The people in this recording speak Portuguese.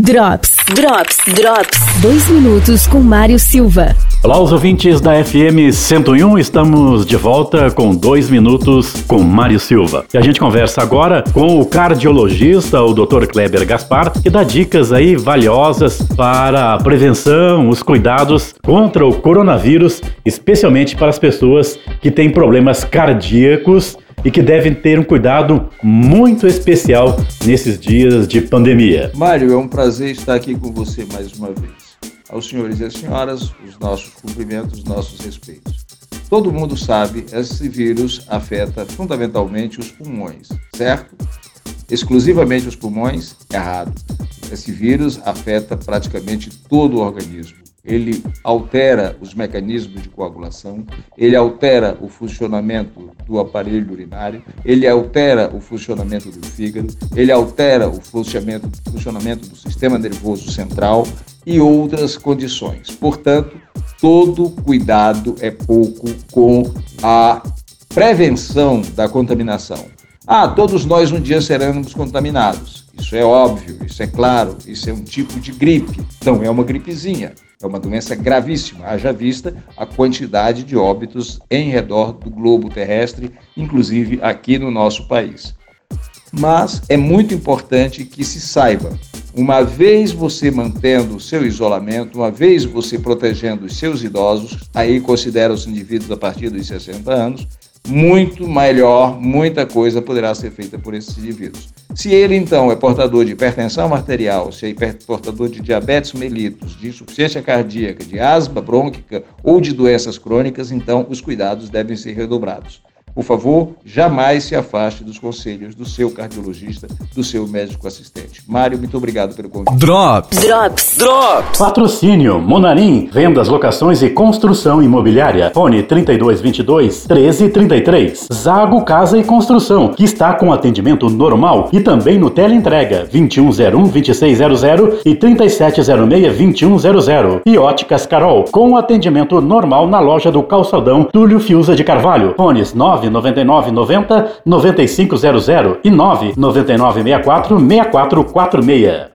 Drops, Drops, Drops. Dois minutos com Mário Silva. Olá, os ouvintes da FM 101, estamos de volta com dois minutos com Mário Silva. E a gente conversa agora com o cardiologista, o Dr. Kleber Gaspar, que dá dicas aí valiosas para a prevenção, os cuidados contra o coronavírus, especialmente para as pessoas que têm problemas cardíacos e que devem ter um cuidado muito especial nesses dias de pandemia. Mário, é um prazer estar aqui com você mais uma vez. Aos senhores e às senhoras, os nossos cumprimentos, os nossos respeitos. Todo mundo sabe, esse vírus afeta fundamentalmente os pulmões, certo? Exclusivamente os pulmões? Errado. Esse vírus afeta praticamente todo o organismo ele altera os mecanismos de coagulação, ele altera o funcionamento do aparelho urinário, ele altera o funcionamento do fígado, ele altera o funcionamento, funcionamento do sistema nervoso central e outras condições. Portanto, todo cuidado é pouco com a prevenção da contaminação. Ah, todos nós um dia seremos contaminados. Isso é óbvio, isso é claro, isso é um tipo de gripe. Não é uma gripezinha. É uma doença gravíssima, haja vista a quantidade de óbitos em redor do globo terrestre, inclusive aqui no nosso país. Mas é muito importante que se saiba, uma vez você mantendo o seu isolamento, uma vez você protegendo os seus idosos, aí considera os indivíduos a partir dos 60 anos, muito melhor, muita coisa poderá ser feita por esses indivíduos. Se ele, então, é portador de hipertensão arterial, se é portador de diabetes mellitus, de insuficiência cardíaca, de asma brônquica ou de doenças crônicas, então os cuidados devem ser redobrados. Por favor, jamais se afaste dos conselhos do seu cardiologista, do seu médico assistente. Mário, muito obrigado pelo convite. Drops. Drops. Drops. Patrocínio Monarim, vendas, locações e construção imobiliária. Fone 3222 1333. Zago Casa e Construção, que está com atendimento normal e também no teleentrega 2101 2600 e 3706 2100. E Óticas Carol, com atendimento normal na loja do Calçadão Túlio Fiuza de Carvalho. Fones 9 999 90 9500 e 999 64 6446.